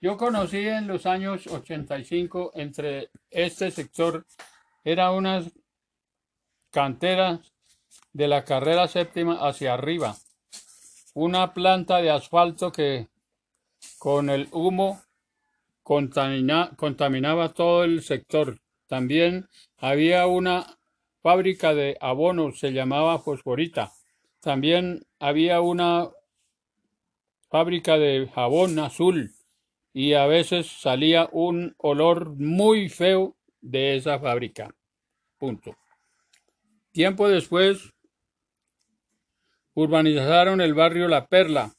Yo conocí en los años 85 entre este sector, era unas canteras de la carrera séptima hacia arriba, una planta de asfalto que con el humo contamina- contaminaba todo el sector. También había una fábrica de abonos, se llamaba Fosforita. También había una fábrica de jabón azul y a veces salía un olor muy feo de esa fábrica. Punto. Tiempo después urbanizaron el barrio La Perla,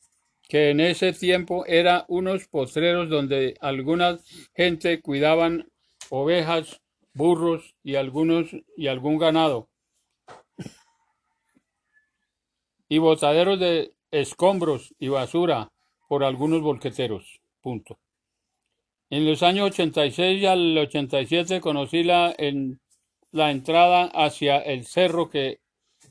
que en ese tiempo era unos postreros donde algunas gente cuidaban ovejas, burros y algunos y algún ganado. Y botaderos de escombros y basura por algunos volqueteros. Punto. En los años 86 al 87 conocí la, en, la entrada hacia el cerro que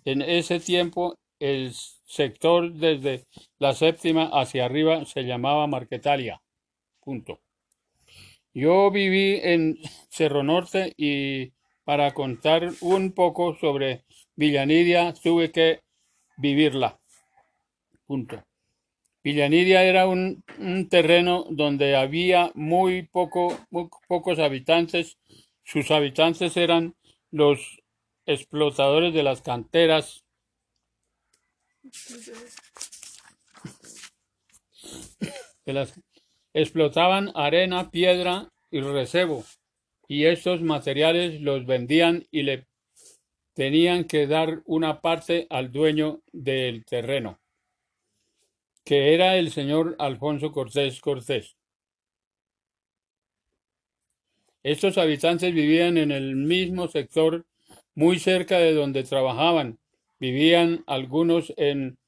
en ese tiempo el sector desde la séptima hacia arriba se llamaba Marquetalia. Punto. Yo viví en Cerro Norte y para contar un poco sobre Villanidia tuve que vivirla. Punto. Villanidia era un, terreno donde había muy poco, muy pocos habitantes. Sus habitantes eran los explotadores de las canteras, explotaban arena, piedra y recebo, y estos materiales los vendían y le tenían que dar una parte al dueño del terreno, que era el señor Alfonso Cortés Cortés. Estos habitantes vivían en el mismo sector, muy cerca de donde trabajaban. Vivían algunos en,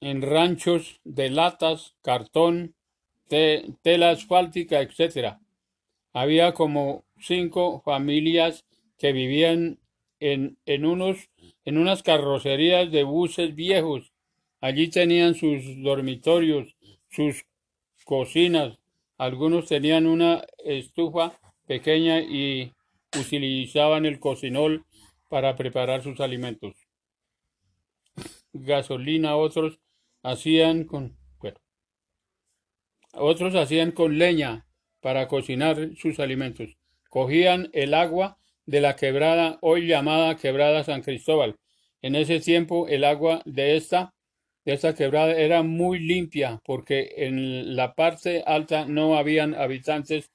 en ranchos de latas, cartón, te- tela asfáltica, etc. Había como cinco familias que vivían en, en, unos, en unas carrocerías de buses viejos. Allí tenían sus dormitorios, sus cocinas. Algunos tenían una estufa pequeña y utilizaban el cocinol para preparar sus alimentos. Gasolina, otros hacían con, otros hacían con leña para cocinar sus alimentos. Cogían el agua de la quebrada, hoy llamada quebrada San Cristóbal. En ese tiempo el agua de esta, esta quebrada era muy limpia porque en la parte alta no habían habitantes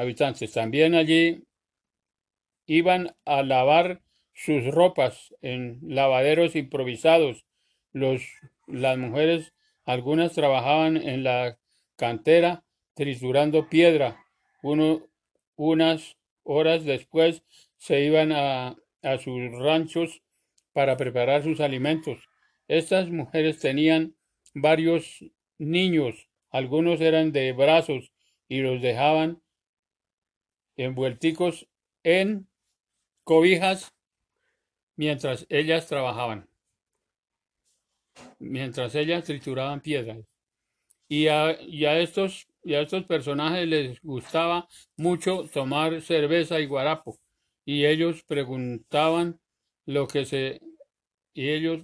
habitantes. También allí iban a lavar sus ropas en lavaderos improvisados. Los, las mujeres, algunas trabajaban en la cantera triturando piedra. Uno, unas horas después se iban a, a sus ranchos para preparar sus alimentos. Estas mujeres tenían varios niños, algunos eran de brazos y los dejaban envuelticos en cobijas mientras ellas trabajaban, mientras ellas trituraban piedras. Y a, y a estos, y a estos personajes les gustaba mucho tomar cerveza y guarapo. Y ellos preguntaban lo que se... Y ellos...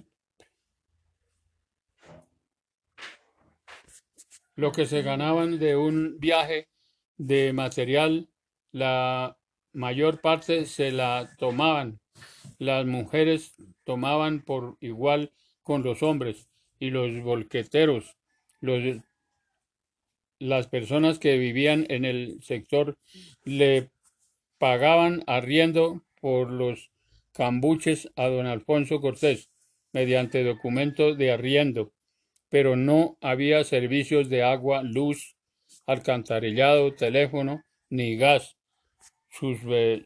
Lo que se ganaban de un viaje de material la mayor parte se la tomaban. Las mujeres tomaban por igual con los hombres y los volqueteros, los, las personas que vivían en el sector le pagaban arriendo por los cambuches a don Alfonso Cortés mediante documento de arriendo, pero no había servicios de agua, luz, alcantarillado, teléfono ni gas sus, eh,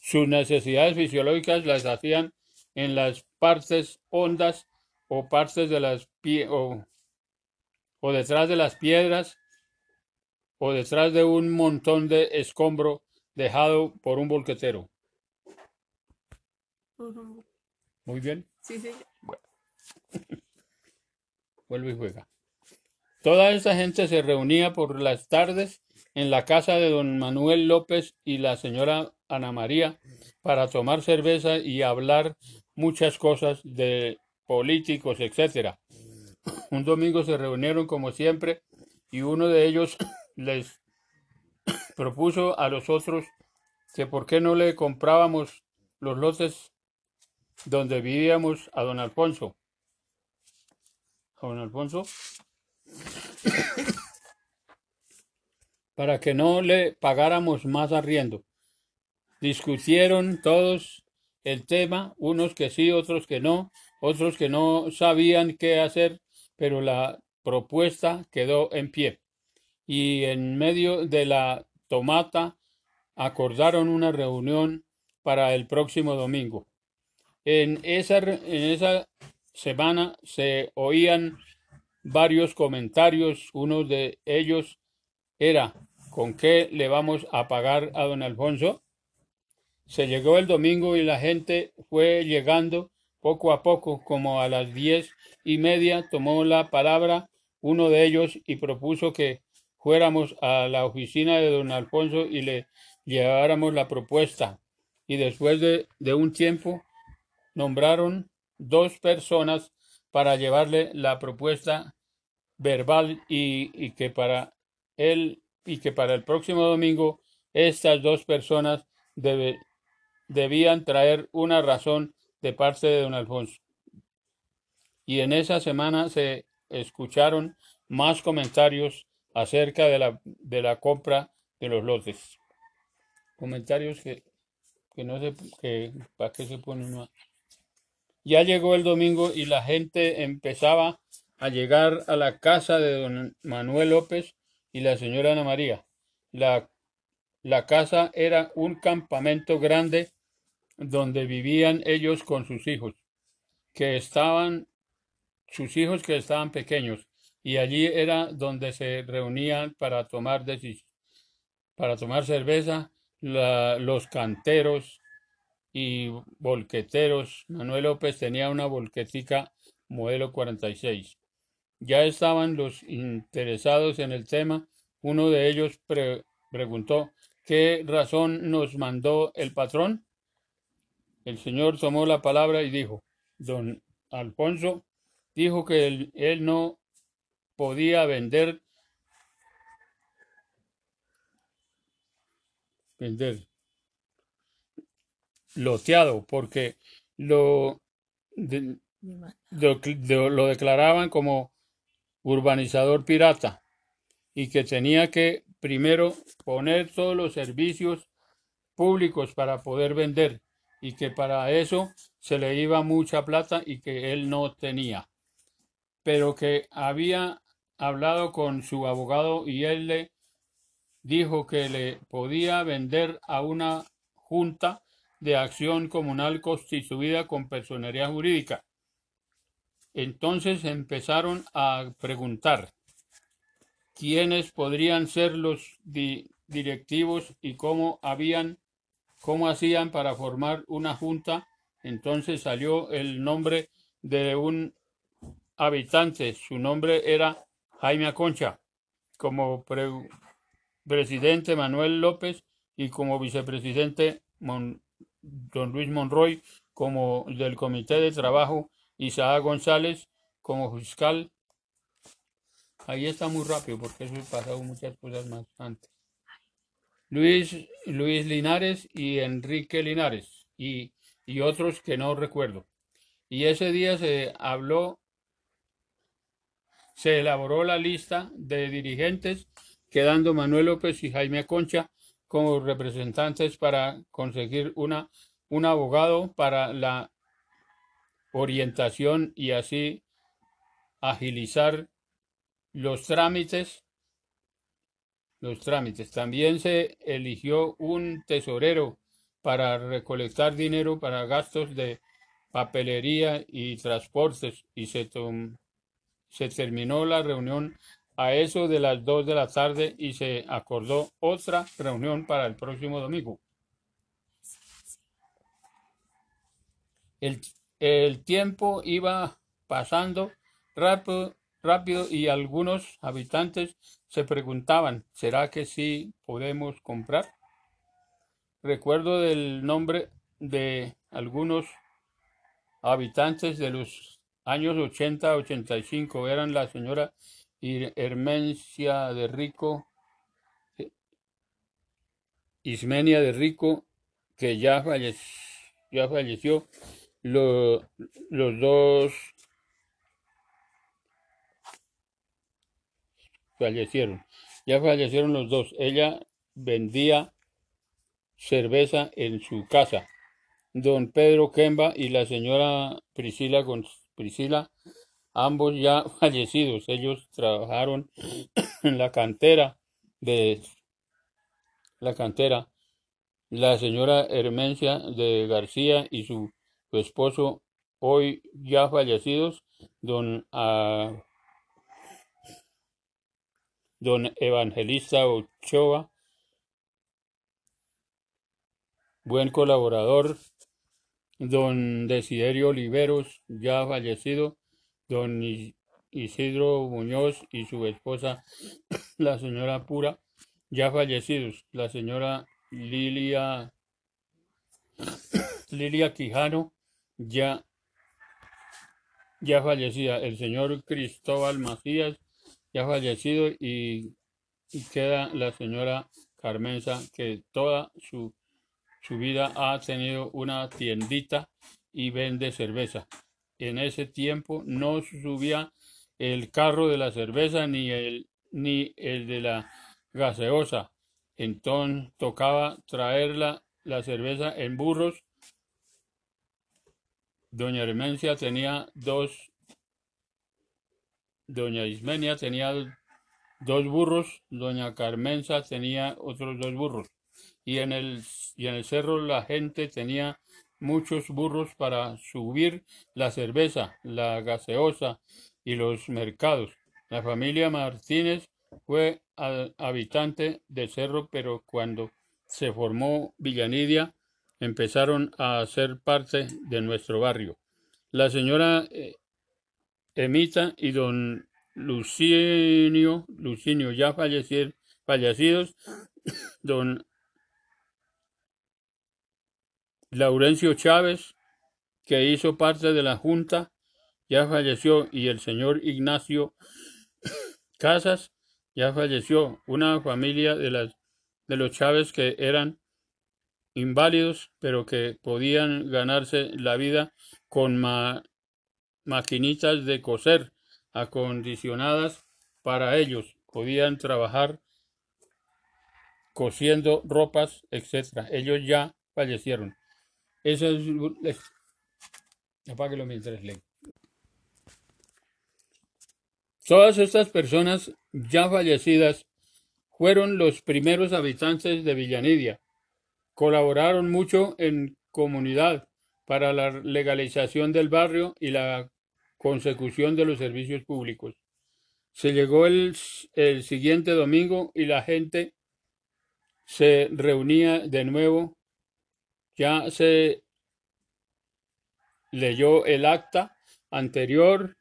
sus necesidades fisiológicas las hacían en las partes hondas o partes de las pie o, o detrás de las piedras o detrás de un montón de escombro dejado por un volquetero. Muy bien. Sí, sí. Bueno, vuelve y juega. Toda esta gente se reunía por las tardes en la casa de don Manuel López y la señora Ana María para tomar cerveza y hablar muchas cosas de políticos, etcétera. Un domingo se reunieron como siempre y uno de ellos les propuso a los otros que por qué no le comprábamos los lotes donde vivíamos a don Alfonso. A don Alfonso. para que no le pagáramos más arriendo. Discutieron todos el tema, unos que sí, otros que no, otros que no sabían qué hacer, pero la propuesta quedó en pie. Y en medio de la tomata acordaron una reunión para el próximo domingo. En esa, en esa semana se oían varios comentarios. Uno de ellos era, ¿con qué le vamos a pagar a don Alfonso? Se llegó el domingo y la gente fue llegando poco a poco, como a las diez y media tomó la palabra uno de ellos y propuso que fuéramos a la oficina de don Alfonso y le lleváramos la propuesta. Y después de, de un tiempo nombraron dos personas para llevarle la propuesta verbal y, que para él y que para el próximo domingo estas dos personas debían traer una razón de parte de don Alfonso. Y en esa semana se escucharon más comentarios acerca de la, de la compra de los lotes. Comentarios que, que no sé, que, ¿para qué se pone uno? Ya llegó el domingo y la gente empezaba a llegar a la casa de don Manuel López y la señora Ana María. La, la casa era un campamento grande donde vivían ellos con sus hijos, que estaban, sus hijos que estaban pequeños, y allí era donde se reunían para tomar para tomar cerveza, los canteros y volqueteros. Manuel López tenía una volquetica modelo 46. Ya estaban los interesados en el tema. Uno de ellos preguntó, ¿qué razón nos mandó el patrón? El señor tomó la palabra y dijo, don Alfonso dijo que él, él no podía vender vender loteado porque lo, de, lo, lo declaraban como urbanizador pirata y que tenía que primero poner todos los servicios públicos para poder vender y que para eso se le iba mucha plata y que él no tenía, pero que había hablado con su abogado y él le dijo que le podía vender a una junta de acción comunal constituida con personería jurídica. Entonces empezaron a preguntar quiénes podrían ser los di directivos y cómo habían cómo hacían para formar una junta. Entonces salió el nombre de un habitante. Su nombre era Jaime Aconcha, como presidente Manuel López y como vicepresidente don Luis Monroy, como del Comité de Trabajo Isaac González, como fiscal. Ahí está muy rápido porque eso pasado muchas cosas más antes. Luis, Luis Linares y Enrique Linares y, y otros que no recuerdo. Y ese día se habló, se elaboró la lista de dirigentes, quedando Manuel López y Jaime Concha como representantes para conseguir una, un abogado para la orientación y así agilizar los trámites los trámites. También se eligió un tesorero para recolectar dinero para gastos de papelería y transportes y se, se terminó la reunión a eso de las 2 de la tarde y se acordó otra reunión para el próximo domingo. El, el tiempo iba pasando rápido, rápido y algunos habitantes se preguntaban, ¿será que sí podemos comprar? Recuerdo del nombre de algunos habitantes de los años 80-85 eran la señora Hermencia de Rico, Ismenia de Rico, que ya falleció, ya falleció los dos fallecieron. Ya fallecieron los dos. Ella vendía cerveza en su casa. Don Pedro Kemba y la señora Priscila, Priscila, ambos ya fallecidos. Ellos trabajaron en la cantera de la cantera. La señora Hermencia de García y su, esposo, hoy ya fallecidos, don ah, don Evangelista Ochoa, buen colaborador, don Desiderio Oliveros, ya fallecido, don Isidro Muñoz y su esposa, la señora Pura, ya fallecidos, la señora Lilia, Lilia Quijano, ya, ya fallecida, el señor Cristóbal Macías, ya fallecido y, queda la señora Carmenza que toda su, su vida ha tenido una tiendita y vende cerveza. En ese tiempo no subía el carro de la cerveza ni el, ni el de la gaseosa. Entonces tocaba traer la, la cerveza en burros. Doña Hermencia tenía dos Doña Ismenia tenía dos burros, doña Carmenza tenía otros dos burros. Y en el, y en el cerro la gente tenía muchos burros para subir la cerveza, la gaseosa y los mercados. La familia Martínez fue habitante del cerro, pero cuando se formó Villanidia, empezaron a ser parte de nuestro barrio. La señora eh, Emita y don Lucinio, Lucinio ya fallecidos, don Laurencio Chávez, que hizo parte de la Junta, ya falleció, y el señor Ignacio Casas ya falleció. Una familia de, las, de los Chávez que eran inválidos, pero que podían ganarse la vida con, ma, maquinitas de coser acondicionadas para ellos. Podían trabajar cosiendo ropas, etc. Ellos ya fallecieron. Eso es... Apáguelo mientras leo. Todas estas personas ya fallecidas fueron los primeros habitantes de Villanidia. Colaboraron mucho en comunidad para la legalización del barrio y la consecución de los servicios públicos. Se llegó el, el siguiente domingo y la gente se reunía de nuevo. Ya se leyó el acta anterior,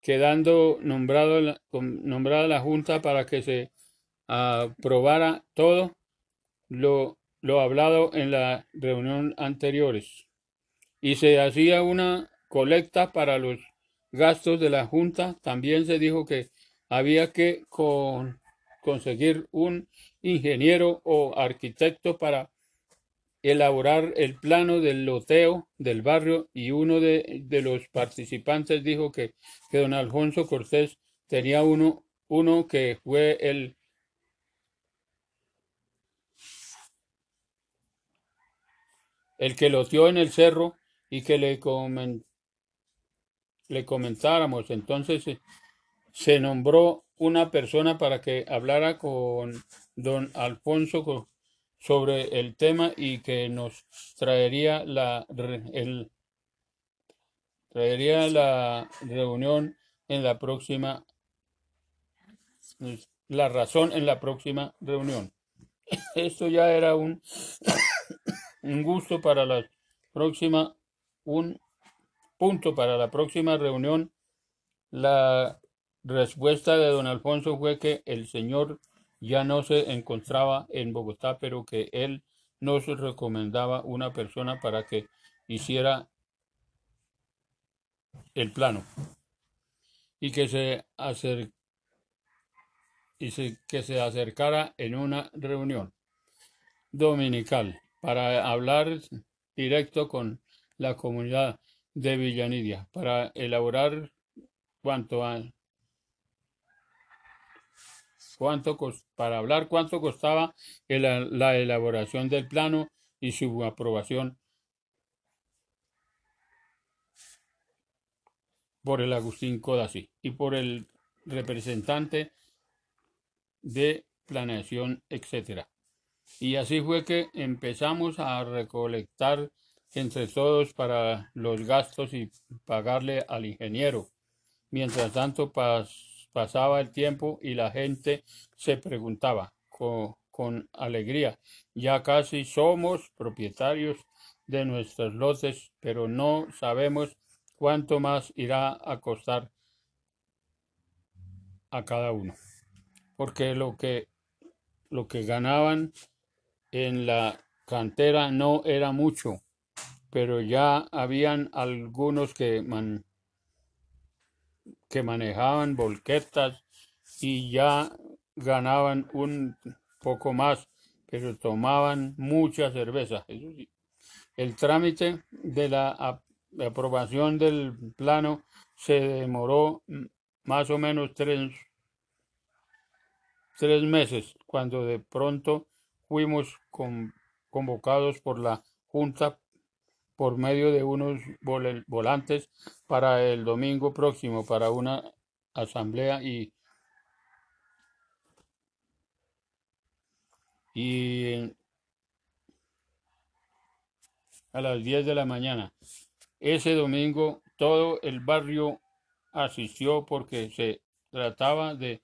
quedando nombrado, nombrada la Junta para que se aprobara todo lo, lo hablado en la reunión anteriores. Y se hacía una colecta para los gastos de la Junta, también se dijo que había que conseguir un ingeniero o arquitecto para elaborar el plano del loteo del barrio y uno de, los participantes dijo que, que, don Alfonso Cortés tenía uno, uno que fue el el que loteó en el cerro y que le comentó le comentáramos. Entonces eh, se nombró una persona para que hablara con don Alfonso sobre el tema y que nos traería la, el, traería la reunión en la próxima, la razón en la próxima reunión. Esto ya era un, un gusto para la próxima, un punto para la próxima reunión. La respuesta de don Alfonso fue que el señor ya no se encontraba en Bogotá, pero que él nos recomendaba una persona para que hiciera el plano. Y que se, acer y se- que se acercara en una reunión dominical para hablar directo con la comunidad de Villanidia, para elaborar cuánto a- cuánto para hablar cuánto costaba el- la elaboración del plano y su aprobación por el Agustín Codazzi y por el representante de planeación, etcétera. Y así fue que empezamos a recolectar entre todos para los gastos y pagarle al ingeniero. Mientras tanto pas- pasaba el tiempo y la gente se preguntaba co- con, alegría, ya casi somos propietarios de nuestros lotes, pero no sabemos cuánto más irá a costar a cada uno. Porque lo que, lo que ganaban en la cantera no era mucho, pero ya habían algunos que, man- que manejaban volquetas y ya ganaban un poco más, pero tomaban mucha cerveza. Eso sí. El trámite de la ap- aprobación del plano se demoró más o menos tres, tres meses, cuando de pronto fuimos con- convocados por la Junta por medio de unos vol- volantes para el domingo próximo para una asamblea y, y a las 10 de la mañana. Ese domingo todo el barrio asistió porque se trataba de,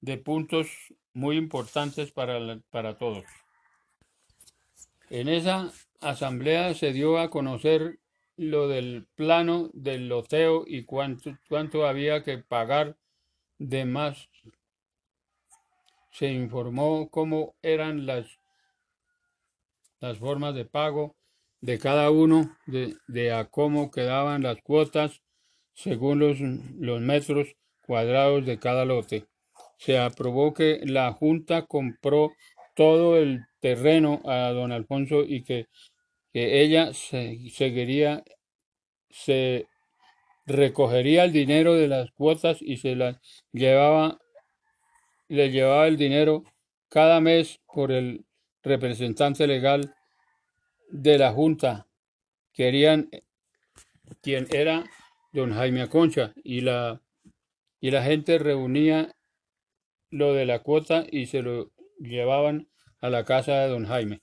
de puntos muy importantes para, para todos. En esa asamblea se dio a conocer lo del plano del loteo y cuánto, cuánto había que pagar de más. Se informó cómo eran las, las formas de pago de cada uno, de, de a cómo quedaban las cuotas según los, los metros cuadrados de cada lote. Se aprobó que la Junta compró todo el terreno a don Alfonso y que, que ella se- seguiría, se recogería el dinero de las cuotas y se las llevaba, le llevaba el dinero cada mes por el representante legal de la Junta. Querían quien era don Jaime Aconcha y la, y la gente reunía lo de la cuota y se lo llevaban a la casa de don Jaime.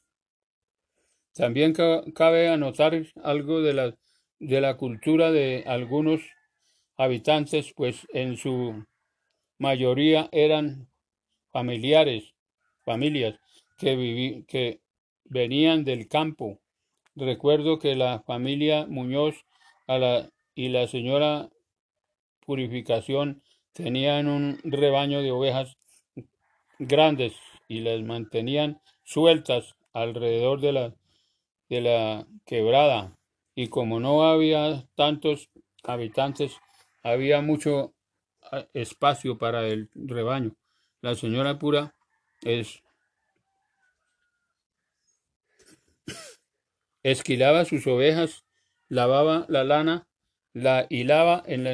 También ca- cabe anotar algo de la, de la cultura de algunos habitantes, pues en su mayoría eran familiares, familias que, viví- que venían del campo. Recuerdo que la familia Muñoz y la señora Purificación tenían un rebaño de ovejas grandes y las mantenían sueltas alrededor de la, de la quebrada. Y como no había tantos habitantes, había mucho ah, espacio para el rebaño. La señora Pura es, esquilaba sus ovejas, lavaba la lana, la hilaba en,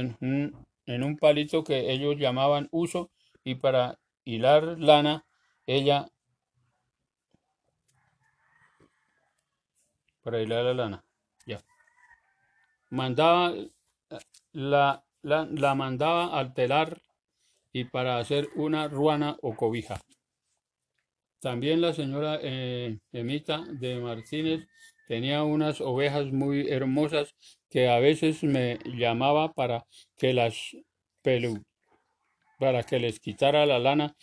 en un palito que ellos llamaban uso y para hilar lana, ella, para hilar la lana, ya, mandaba la, la, la mandaba al telar y para hacer una ruana o cobija. También la señora eh, Emita de Martínez tenía unas ovejas muy hermosas que a veces me llamaba para que las pelu, para que les quitara la lana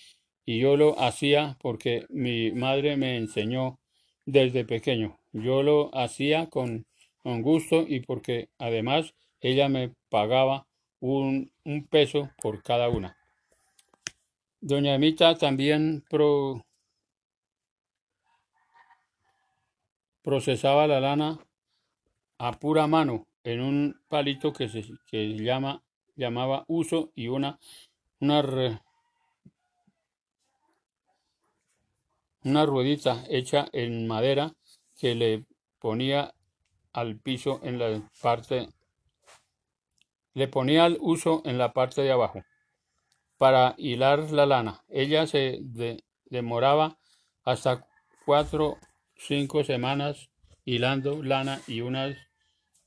y yo lo hacía porque mi madre me enseñó desde pequeño. Yo lo hacía con, con gusto y porque además ella me pagaba un, un peso por cada una. Doña Emita también pro- procesaba la lana a pura mano en un palito que se que llama, llamaba uso y una, una, una ruedita hecha en madera que le ponía al piso en la parte, le ponía al uso en la parte de abajo para hilar la lana. Ella se de- demoraba hasta cuatro, cinco semanas hilando lana y unas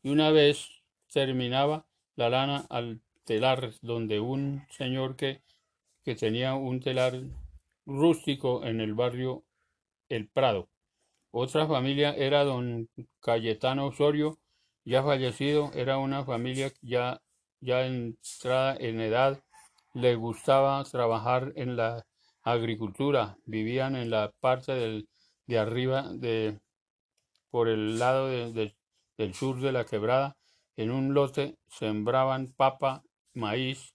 y una vez terminaba la lana al telar donde un señor que, que tenía un telar rústico en el barrio El Prado. Otra familia era don Cayetano Osorio, ya fallecido, era una familia ya, ya entrada en edad, le gustaba trabajar en la agricultura, vivían en la parte del, de arriba de, por el lado de- de- del sur de la quebrada, en un lote sembraban papa, maíz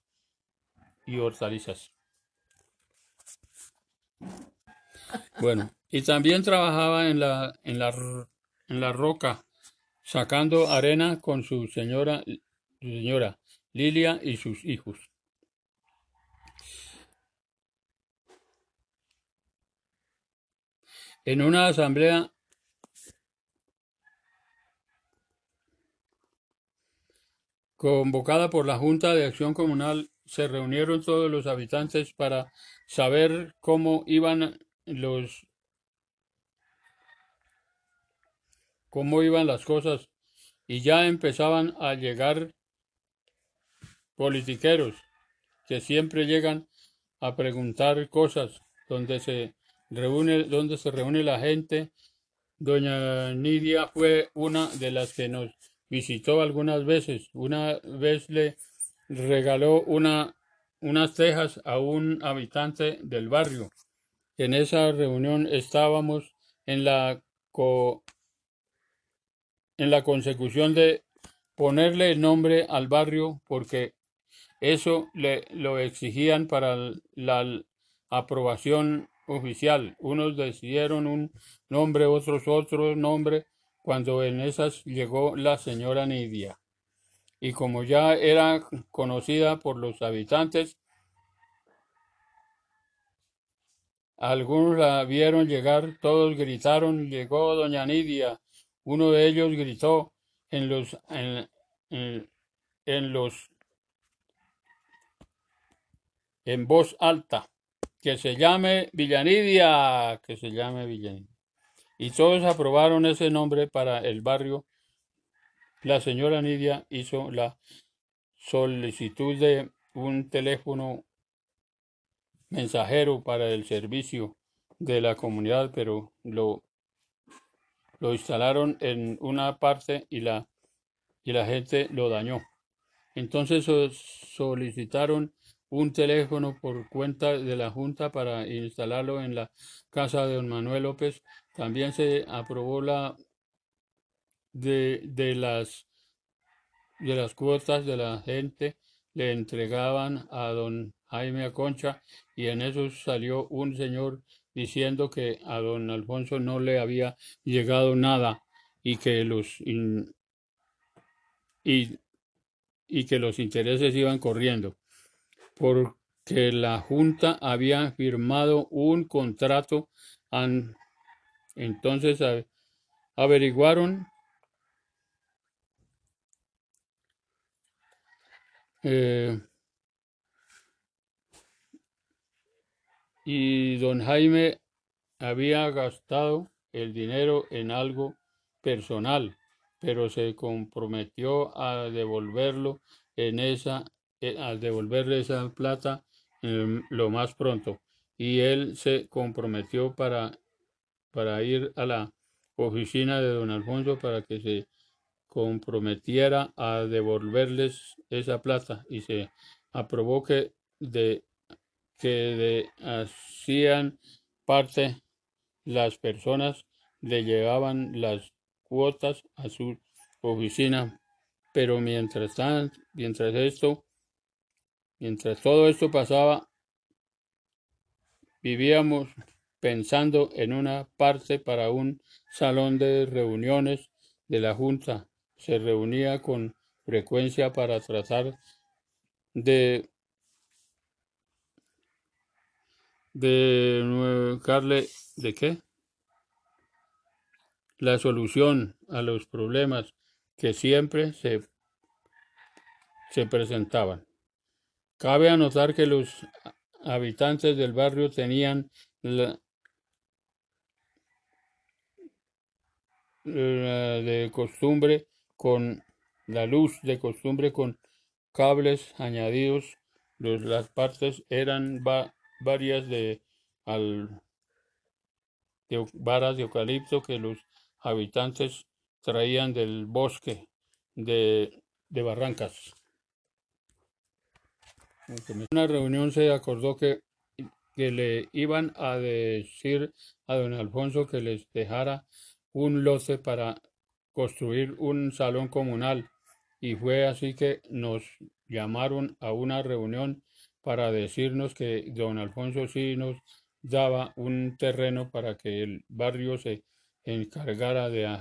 y hortalizas. Bueno, y también trabajaba en la, en la, en la roca, sacando arena con su señora, su señora Lilia y sus hijos. En una asamblea convocada por la Junta de Acción Comunal, se reunieron todos los habitantes para saber cómo iban los cómo iban las cosas y ya empezaban a llegar politiqueros que siempre llegan a preguntar cosas donde se reúne donde se reúne la gente. Doña Nidia fue una de las que nos visitó algunas veces. Una vez le regaló una unas tejas a un habitante del barrio. En esa reunión estábamos en la co- en la consecución de ponerle el nombre al barrio porque eso le lo exigían para la aprobación oficial. Unos decidieron un nombre, otros otro nombre, cuando en esas llegó la señora Nidia. Y como ya era conocida por los habitantes, algunos la vieron llegar, todos gritaron, llegó doña Nidia. Uno de ellos gritó en los en, en- los en voz alta que se llame Villanidia, que se llame Villanidia. Y todos aprobaron ese nombre para el barrio. La señora Nidia hizo la solicitud de un teléfono mensajero para el servicio de la comunidad, pero lo, lo instalaron en una parte y la, y la gente lo dañó. Entonces so- solicitaron un teléfono por cuenta de la Junta para instalarlo en la casa de don Manuel López. También se aprobó la de, de las de las cuotas de la gente le entregaban a don Jaime Aconcha y en eso salió un señor diciendo que a don Alfonso no le había llegado nada y que los y, y que los intereses iban corriendo porque la Junta había firmado un contrato an- entonces averiguaron eh, y don Jaime había gastado el dinero en algo personal, pero se comprometió a devolverlo en esa, eh, a devolverle esa plata eh, lo más pronto. Y él se comprometió para, para ir a la oficina de don Alfonso para que se comprometiera a devolverles esa plata y se aprobó que de que hacían parte las personas le llevaban las cuotas a su oficina, pero mientras tan- mientras esto Mientras todo esto pasaba, vivíamos pensando en una parte para un salón de reuniones de la Junta. Se reunía con frecuencia para tratar de de darle de qué la solución a los problemas que siempre se, se presentaban. Cabe anotar que los habitantes del barrio tenían la, de costumbre con la luz de costumbre con cables añadidos. Las partes eran varias de, al, de varas de eucalipto que los habitantes traían del bosque de, de Barrancas. En una reunión se acordó que, que le iban a decir a don Alfonso que les dejara un lote para construir un salón comunal y fue así que nos llamaron a una reunión para decirnos que don Alfonso sí nos daba un terreno para que el barrio se encargara de,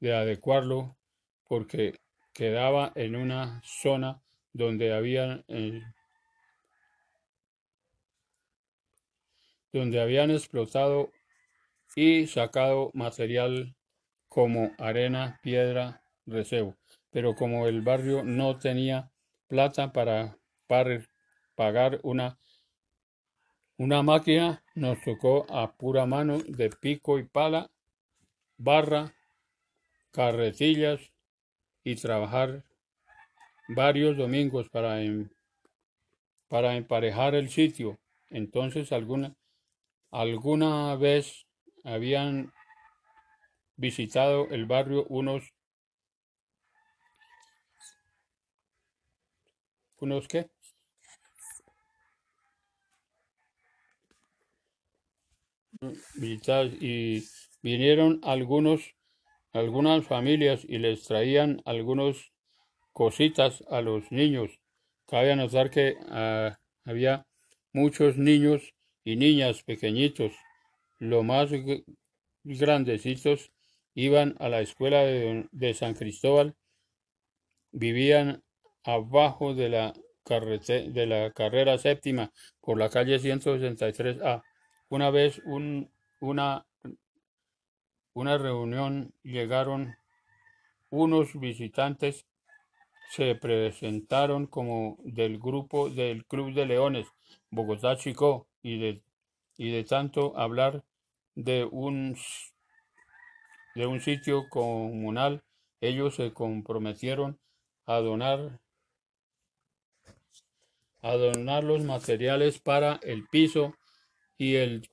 de adecuarlo porque quedaba en una zona donde habían eh, donde habían explotado y sacado material como arena, piedra, recebo. Pero como el barrio no tenía plata para, para pagar una, una máquina, nos tocó a pura mano de pico y pala, barra, carretillas y trabajar varios domingos para, para emparejar el sitio. Entonces alguna, alguna vez habían visitado el barrio unos unos qué y vinieron algunos algunas familias y les traían algunos cositas a los niños. Cabe anotar que ah, había muchos niños y niñas pequeñitos. Lo más grandecitos iban a la escuela de, de San Cristóbal, vivían abajo de la, de la carrera séptima por la calle 163A. Una vez un, una, una reunión llegaron unos visitantes se presentaron como del grupo del Club de Leones Bogotá Chico y de, y de tanto hablar de un, de un sitio comunal, ellos se comprometieron a donar a donar los materiales para el piso y el,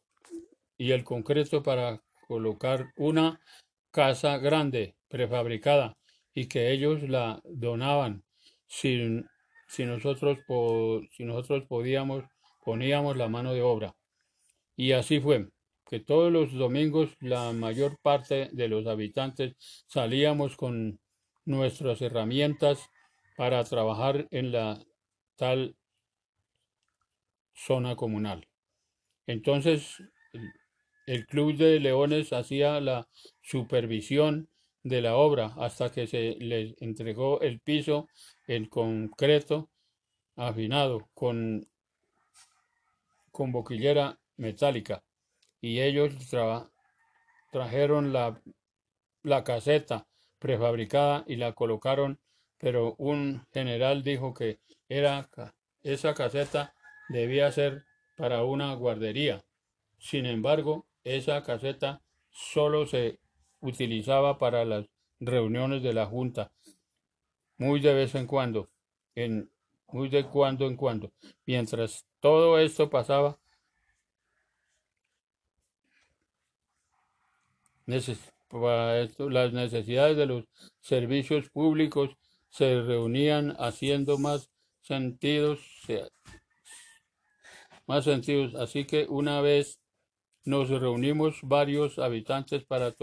y el concreto para colocar una casa grande prefabricada y que ellos la donaban si, si, nosotros, si nosotros podíamos, poníamos la mano de obra. Y así fue, que todos los domingos la mayor parte de los habitantes salíamos con nuestras herramientas para trabajar en la tal zona comunal. Entonces, el Club de Leones hacía la supervisión de la obra hasta que se les entregó el piso en concreto afinado con, con boquillera metálica. Y ellos trajeron la, la caseta prefabricada y la colocaron, pero un general dijo que era esa caseta debía ser para una guardería. Sin embargo, esa caseta solo se utilizaba para las reuniones de la Junta, muy de vez en cuando, en, muy de cuando en cuando. Mientras todo esto pasaba, las necesidades de los servicios públicos se reunían haciendo más sentidos, más sentidos. Así que una vez nos reunimos varios habitantes para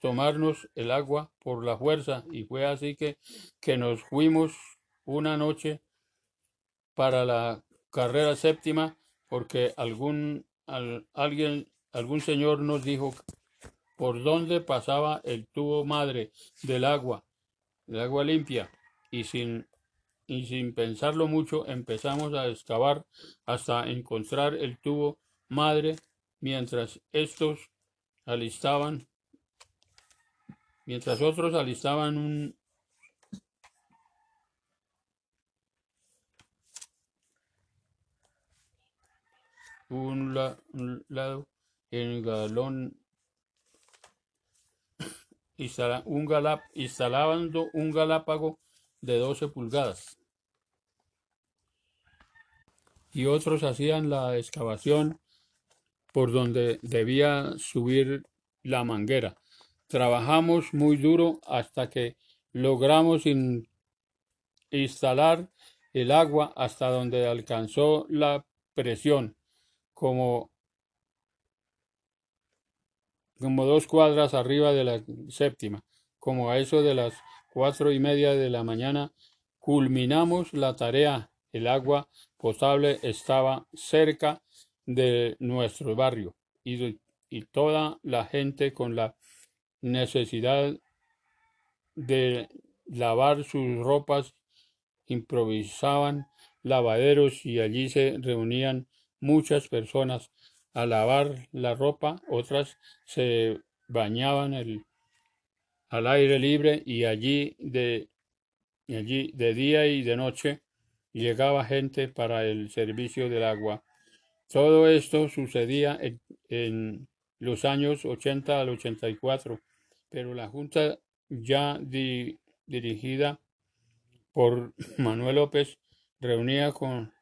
tomarnos el agua por la fuerza y fue así que, que nos fuimos una noche para la carrera séptima porque algún al- alguien algún señor nos dijo por dónde pasaba el tubo madre del agua, del agua limpia, y sin y sin pensarlo mucho empezamos a excavar hasta encontrar el tubo madre mientras estos alistaban mientras otros alistaban un un, la- un lado en galón un galap, instalando un galápago de 12 pulgadas y otros hacían la excavación por donde debía subir la manguera. Trabajamos muy duro hasta que logramos in- instalar el agua hasta donde alcanzó la presión, como, como dos cuadras arriba de la séptima. Como a eso de las cuatro y media de la mañana, culminamos la tarea. El agua potable estaba cerca de nuestro barrio y, y toda la gente con la necesidad de lavar sus ropas improvisaban lavaderos y allí se reunían muchas personas a lavar la ropa, otras se bañaban el- al aire libre y allí de, allí de día y de noche llegaba gente para el servicio del agua. Todo esto sucedía en, los años 80 al 84, pero la Junta ya di- dirigida por Manuel López reunía con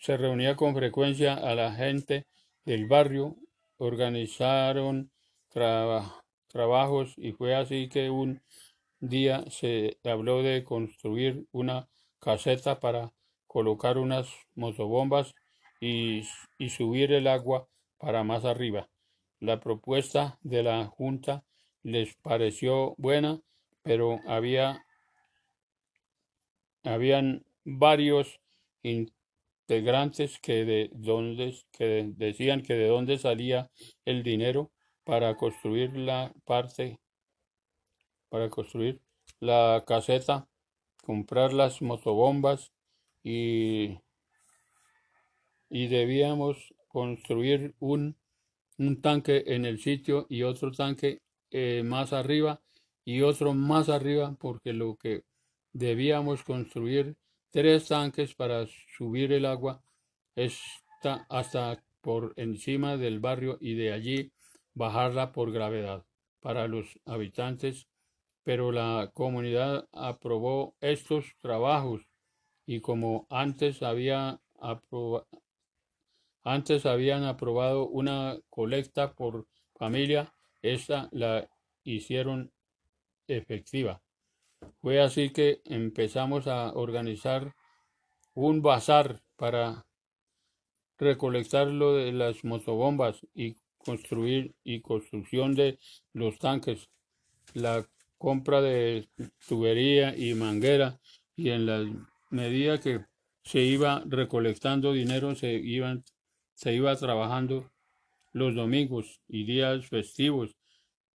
se reunía con frecuencia a la gente del barrio, organizaron traba- trabajos y fue así que un día se habló de construir una caseta para colocar unas motobombas y, y subir el agua para más arriba. La propuesta de la Junta les pareció buena, pero había habían varios integrantes que de dónde que decían que de dónde salía el dinero para construir la parte para construir la caseta, comprar las motobombas y y debíamos construir un un tanque en el sitio y otro tanque eh, más arriba y otro más arriba porque lo que debíamos construir tres tanques para subir el agua esta- hasta por encima del barrio y de allí bajarla por gravedad para los habitantes pero la comunidad aprobó estos trabajos y como antes había antes habían aprobado una colecta por familia, esta la hicieron efectiva. Fue así que empezamos a organizar un bazar para recolectar lo de las motobombas y construir y construcción de los tanques, la compra de tubería y manguera y en la medida que se iba recolectando dinero se iban se iba trabajando los domingos y días festivos.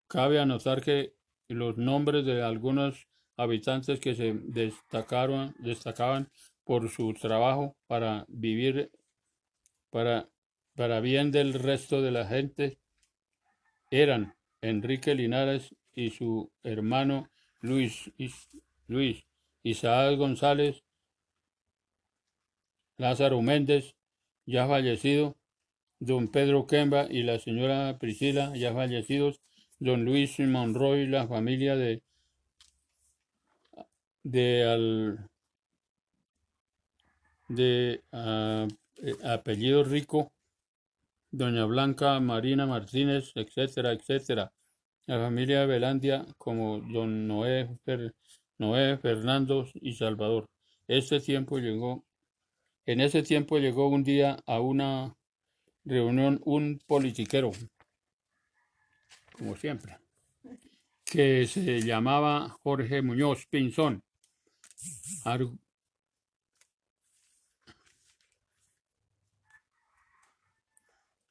Cabe anotar que los nombres de algunos habitantes que se destacaron, destacaban por su trabajo para vivir para, para bien del resto de la gente eran Enrique Linares y su hermano Luis, Is- Luis Isaac González, Lázaro Méndez, ya fallecido, don Pedro Kemba y la señora Priscila, ya fallecidos, don Luis Monroy, la familia de, de, al- de ah, eh, apellido rico, doña Blanca Marina Martínez, etcétera, etcétera. La familia Velandia como don Noé, Fer- Noé, Fernando y Salvador. Este tiempo llegó, en ese tiempo llegó un día a una reunión un politiquero, como siempre, que se llamaba Jorge Muñoz Pinzón.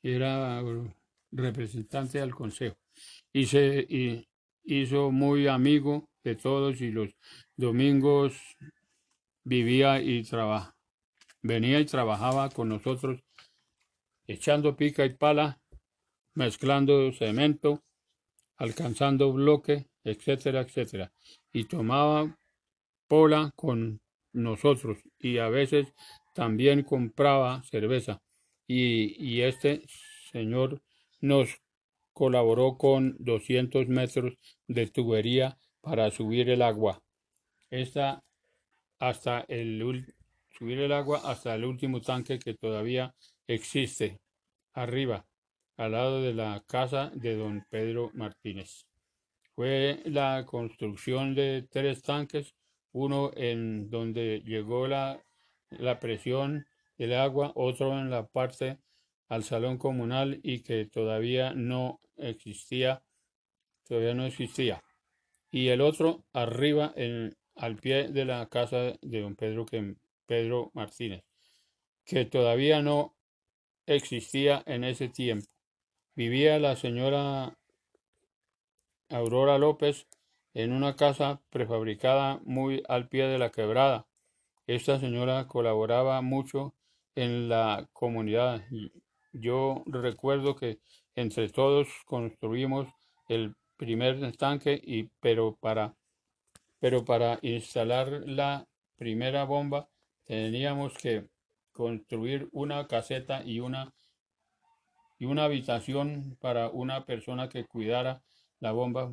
Era representante del consejo. Y se hizo muy amigo de todos y los domingos vivía y trabajaba venía y trabajaba con nosotros echando pica y pala mezclando cemento alcanzando bloque etcétera etcétera. Y tomaba pola con nosotros y a veces también compraba cerveza y, y este señor nos colaboró con 200 metros de tubería para subir el agua. Esta hasta el subir el agua hasta el último tanque que todavía existe arriba, al lado de la casa de don Pedro Martínez. Fue la construcción de tres tanques, uno en donde llegó la, la presión del agua, otro en la parte al salón comunal y que todavía no existía, todavía no existía. Y el otro arriba en, al pie de la casa de don Pedro, que, Pedro Martínez, que todavía no existía en ese tiempo. Vivía la señora Aurora López en una casa prefabricada muy al pie de la quebrada. Esta señora colaboraba mucho en la comunidad. Yo recuerdo que entre todos construimos el primer tanque y pero para pero para instalar la primera bomba teníamos que construir una caseta y una y una habitación para una persona que cuidara la bomba.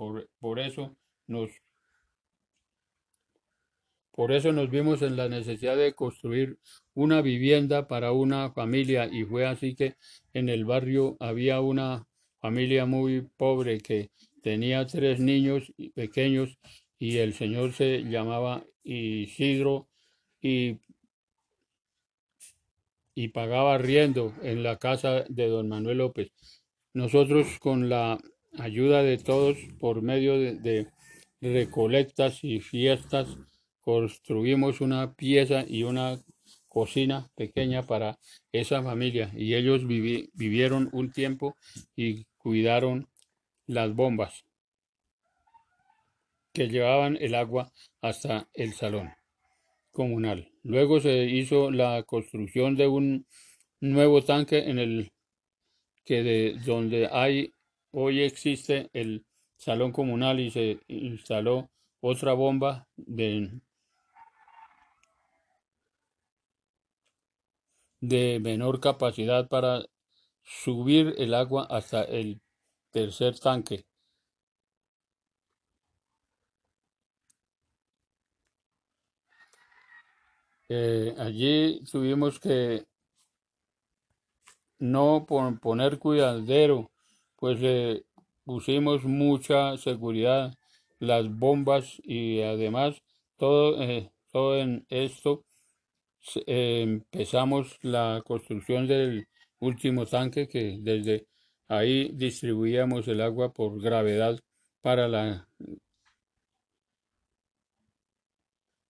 Por, por eso nos por eso nos vimos en la necesidad de construir una vivienda para una familia y fue así que en el barrio había una familia muy pobre que tenía tres niños pequeños y el señor se llamaba Isidro y, y pagaba arriendo en la casa de don Manuel López. Nosotros con la ayuda de todos por medio de, recolectas y fiestas construimos una pieza y una cocina pequeña para esa familia y ellos vivi- vivieron un tiempo y cuidaron las bombas que llevaban el agua hasta el salón comunal. Luego se hizo la construcción de un nuevo tanque en el que de donde hay hoy existe el salón comunal y se instaló otra bomba de, menor capacidad para subir el agua hasta el tercer tanque. Eh, allí tuvimos que no pon- poner cuidadero, pues le pusimos mucha seguridad, las bombas y además todo, eh, todo en esto eh, empezamos la construcción del último tanque que desde ahí distribuíamos el agua por gravedad para la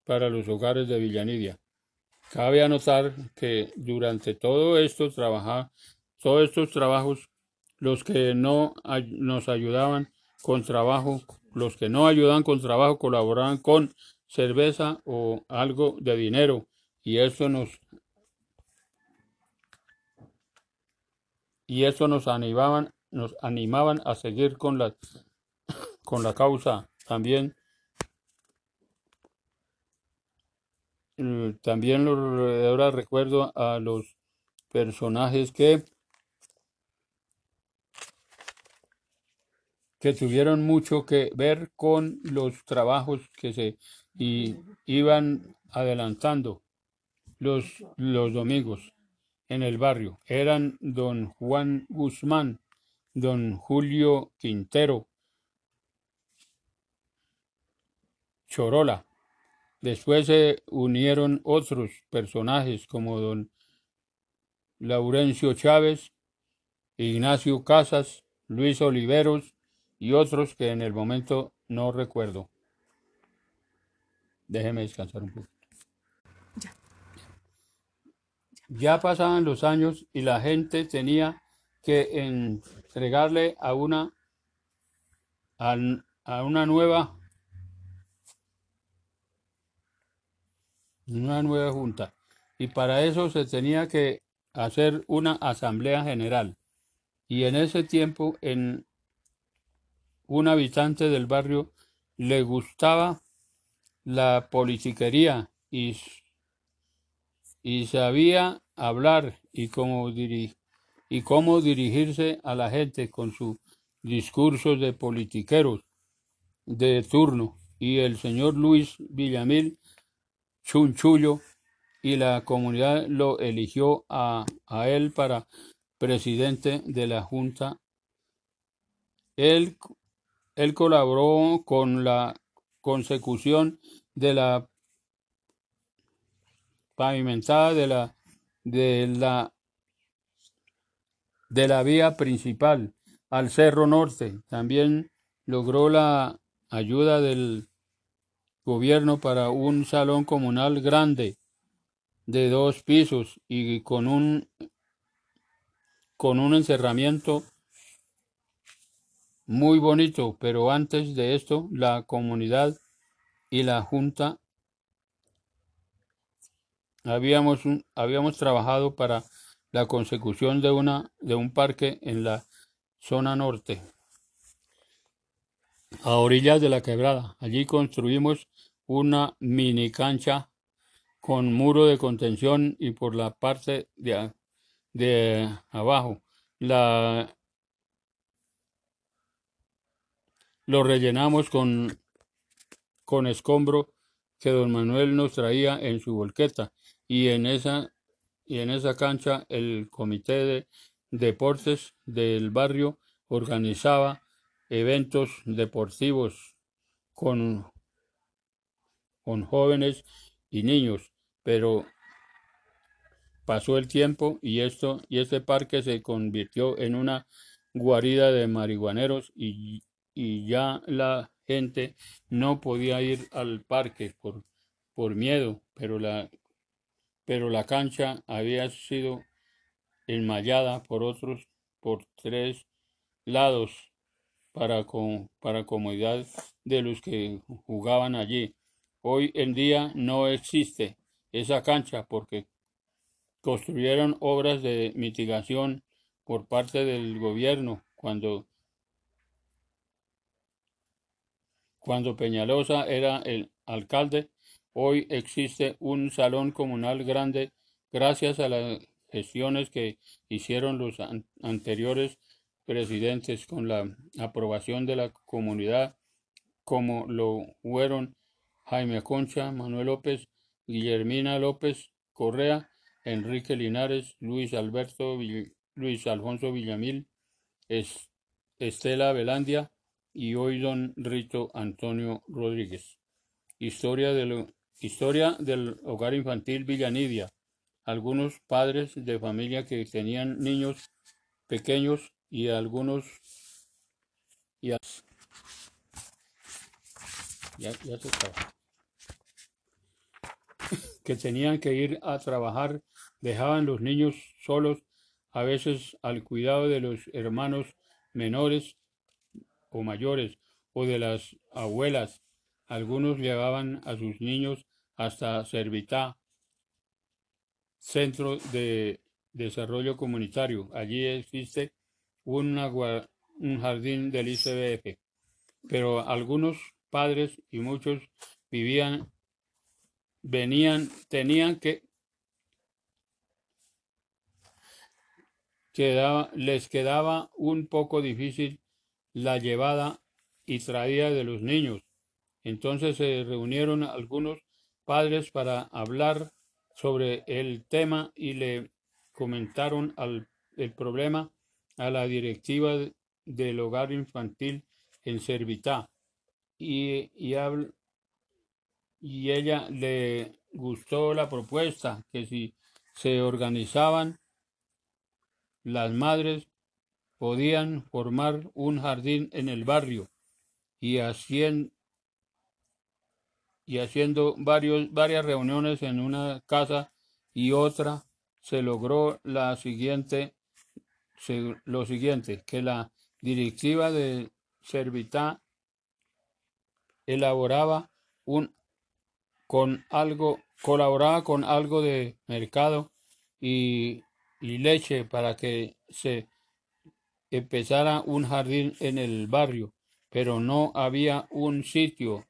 para los hogares de Villanidia. Cabe anotar que durante todo esto trabaja, todos estos trabajos, los que no nos ayudaban con trabajo, los que no ayudaban con trabajo colaboraban con cerveza o algo de dinero. Y eso nos y eso nos animaban nos animaban a seguir con la con la causa también. Eh, también ahora recuerdo a los personajes que que tuvieron mucho que ver con los trabajos que se y iban adelantando los, los domingos en el barrio. Eran don Juan Guzmán, don Julio Quintero, Chorola. Después se unieron otros personajes como don Laurencio Chávez, Ignacio Casas, Luis Oliveros y otros que en el momento no recuerdo. Déjeme descansar un poco. Ya pasaban los años y la gente tenía que entregarle a una a, a una nueva una nueva junta y para eso se tenía que hacer una asamblea general y en ese tiempo en un habitante del barrio le gustaba la politiquería y, y sabía hablar y cómo, y cómo dirigirse a la gente con sus discursos de politiqueros de turno. Y el señor Luis Villamil Chunchullo y la comunidad lo eligió a, a él para presidente de la Junta. Él colaboró con la consecución de la pavimentada de la de la de la vía principal al Cerro Norte. También logró la ayuda del gobierno para un salón comunal grande de dos pisos y con un con un encerramiento muy bonito, pero antes de esto la comunidad y la junta habíamos, habíamos trabajado para la consecución de, una, de un parque en la zona norte, a orillas de la quebrada. Allí construimos una mini cancha con muro de contención y por la parte de, de abajo la lo rellenamos con, con escombro que don Manuel nos traía en su volqueta. Y en esa y en esa cancha el comité de deportes del barrio organizaba eventos deportivos con, con jóvenes y niños, pero pasó el tiempo y esto y este parque se convirtió en una guarida de marihuaneros y, y ya la gente no podía ir al parque por, por miedo, pero la pero la cancha había sido enmallada por otros por tres lados para, para comodidad de los que jugaban allí. Hoy en día no existe esa cancha porque construyeron obras de mitigación por parte del gobierno cuando cuando Peñalosa era el alcalde Hoy existe un salón comunal grande gracias a las gestiones que hicieron los anteriores presidentes con la aprobación de la comunidad, como lo fueron Jaime Concha, Manuel López, Guillermina López Correa, Enrique Linares, Luis Alberto, Luis Alfonso Villamil, Estela Velandia y hoy don Rito Antonio Rodríguez. Historia de lo Historia del Hogar Infantil Villanidia. Algunos padres de familia que tenían niños pequeños y algunos ya, ya, se que tenían que ir a trabajar, dejaban los niños solos, a veces al cuidado de los hermanos menores o mayores o de las abuelas. Algunos llevaban a sus niños hasta Servitá, Centro de Desarrollo Comunitario. Allí existe un jardín del ICBF, pero algunos padres y muchos vivían, venían, tenían que, quedaba, les quedaba un poco difícil la llevada y traída de los niños. Entonces se reunieron algunos padres para hablar sobre el tema y le comentaron al, el problema a la directiva del hogar infantil en Servitá y, y, y ella le gustó la propuesta que si se organizaban las madres podían formar un jardín en el barrio y, y haciendo varias reuniones en una casa y otra, se logró la siguiente, lo siguiente, que la directiva de Servitá elaboraba un con algo, colaboraba con algo de mercado y leche para que se empezara un jardín en el barrio, pero no había un sitio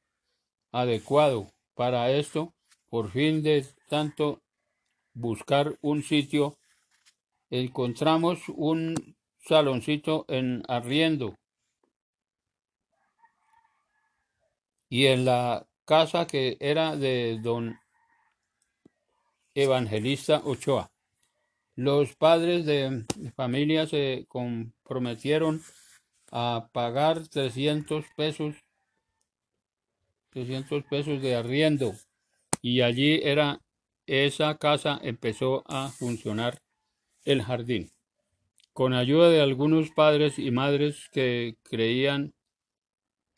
adecuado para esto. Por fin de tanto buscar un sitio, encontramos un saloncito en arriendo. Y en la casa que era de don Evangelista Ochoa. Los padres de familia se comprometieron a pagar 300 pesos 300 pesos de arriendo y allí era esa casa empezó a funcionar el jardín. Con ayuda de algunos padres y madres que creían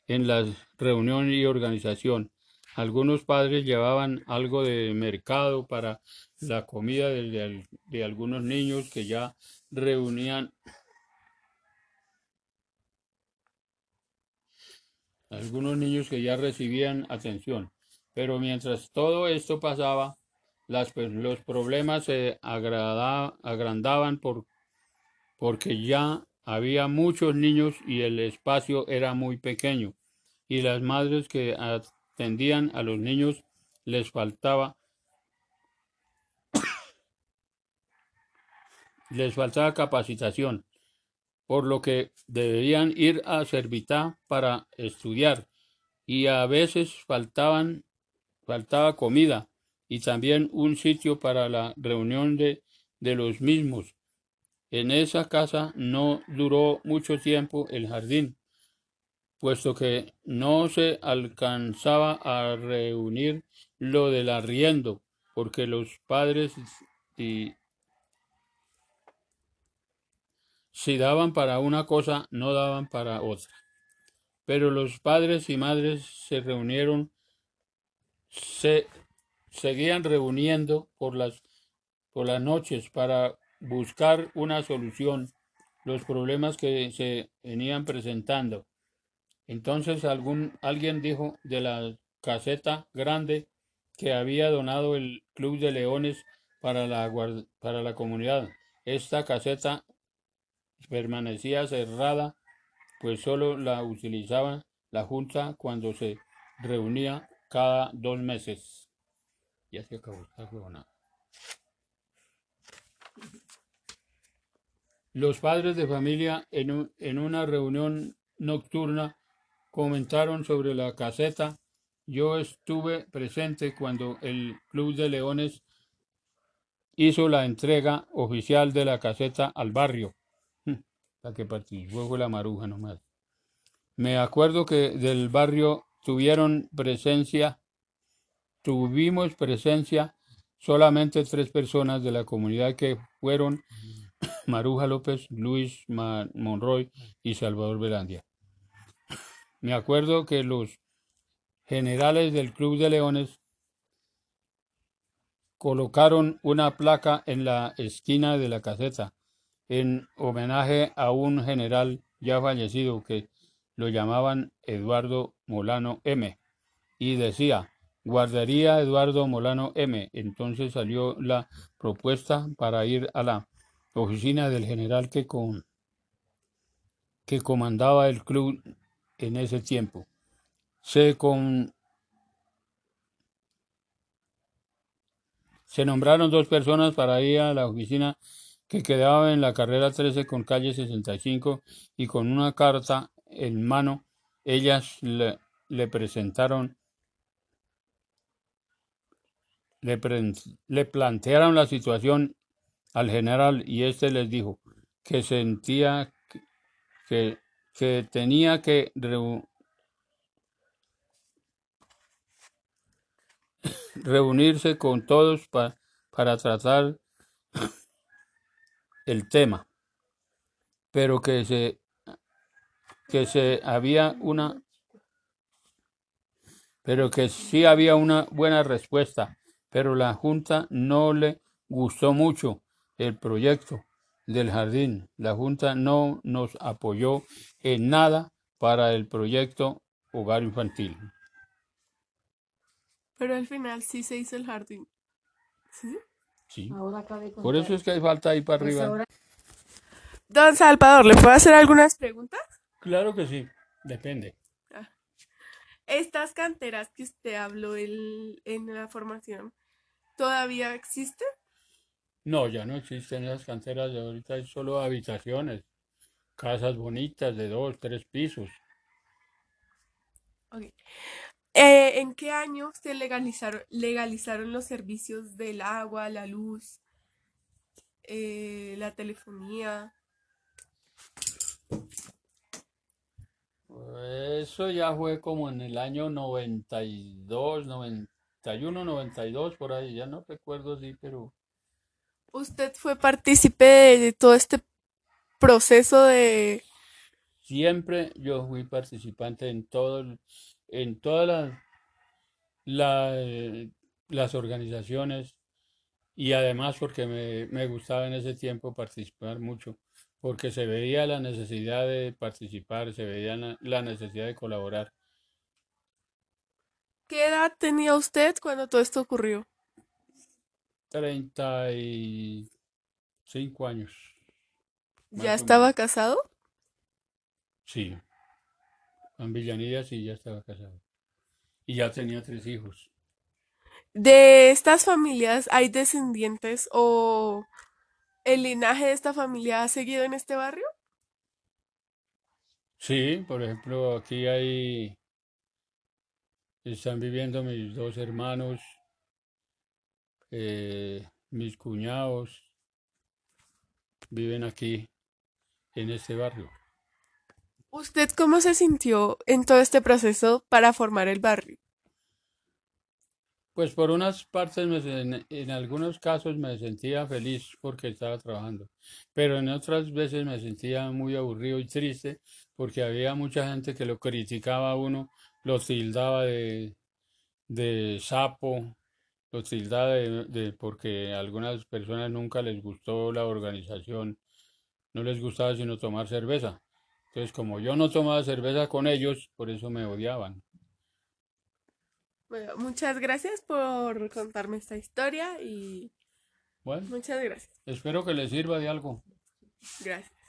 en la reunión y organización algunos padres llevaban algo de mercado para la comida de, de algunos niños que ya reunían algunos niños que ya recibían atención. Pero mientras todo esto pasaba, las, pues, los problemas se agrandaban por, porque ya había muchos niños y el espacio era muy pequeño. Y las madres que atendían a los niños les faltaba les faltaba capacitación por lo que debían ir a Servitá para estudiar, y a veces faltaban, faltaba comida y también un sitio para la reunión de, de los mismos. En esa casa no duró mucho tiempo el jardín, puesto que no se alcanzaba a reunir lo del arriendo, porque los padres y si daban para una cosa, no daban para otra. Pero los padres y madres se reunieron, se seguían reuniendo por las, por las noches para buscar una solución los problemas que se venían presentando. Entonces algún, alguien dijo de la caseta grande que había donado el Club de Leones para la, para la comunidad. Esta caseta permanecía cerrada, pues solo la utilizaba la Junta cuando se reunía cada dos meses. Ya se acabó Los padres de familia en, en una reunión nocturna comentaron sobre la caseta. Yo estuve presente cuando el Club de Leones hizo la entrega oficial de la caseta al barrio la que participó fue la maruja nomás. Me acuerdo que del barrio tuvieron presencia, tuvimos presencia solamente tres personas de la comunidad que fueron Maruja López, Luis Monroy y Salvador Velandia. Me acuerdo que los generales del Club de Leones colocaron una placa en la esquina de la caseta en homenaje a un general ya fallecido que lo llamaban Eduardo Molano M. Y decía, guardaría Eduardo Molano M. Entonces salió la propuesta para ir a la oficina del general que, con, que comandaba el club en ese tiempo. Se, con, se nombraron dos personas para ir a la oficina que quedaba en la carrera 13 con calle 65 y con una carta en mano, ellas le, presentaron, le, le, plantearon la situación al general y éste les dijo que sentía que, que tenía que reunirse con todos para tratar el tema, pero que se, que se había una pero que sí había una buena respuesta, pero la Junta no le gustó mucho el proyecto del jardín. La Junta no nos apoyó en nada para el proyecto Hogar Infantil. Pero al final sí se hizo el jardín. ¿Sí? Sí. Ahora Por eso es que hay falta ahí para Pues arriba. ahora- Don Salvador, ¿le puedo hacer algunas preguntas? Claro que sí, depende. ¿Estas canteras que usted habló en, en la formación todavía existen? No, ya no existen esas canteras de ahorita, hay solo habitaciones, casas bonitas de dos, tres pisos. Ok. Eh, ¿en qué año se legalizaron, legalizaron los servicios del agua, la luz, eh, la telefonía? Eso ya fue como en el año 92, 91, 92, por ahí, ya no recuerdo sí, pero ¿Usted fue partícipe de todo este proceso de... siempre yo fui participante en todo, en todas las, la- las organizaciones y además porque me, me gustaba en ese tiempo participar mucho, porque se veía la necesidad de participar, se veía la, la necesidad de colaborar. ¿Qué edad tenía usted cuando todo esto ocurrió? 35 años, ¿Ya estaba casado? Sí, en Villanilla sí ya estaba casado y ya tenía tres hijos. ¿De estas familias hay descendientes o el linaje de esta familia ha seguido en este barrio? Sí, por ejemplo, aquí hay, están viviendo mis dos hermanos, eh, mis cuñados, viven aquí en este barrio. ¿Usted cómo se sintió en todo este proceso para formar el barrio? Pues por unas partes, me en algunos casos me sentía feliz porque estaba trabajando, pero en otras veces me sentía muy aburrido y triste porque había mucha gente que lo criticaba a uno, lo tildaba de, de sapo, lo tildaba de, de- porque a algunas personas nunca les gustó la organización, no les gustaba sino tomar cerveza. Entonces, como yo no tomaba cerveza con ellos, por eso me odiaban. Bueno, muchas gracias por contarme esta historia y Bueno, muchas gracias. espero que les sirva de algo. Gracias.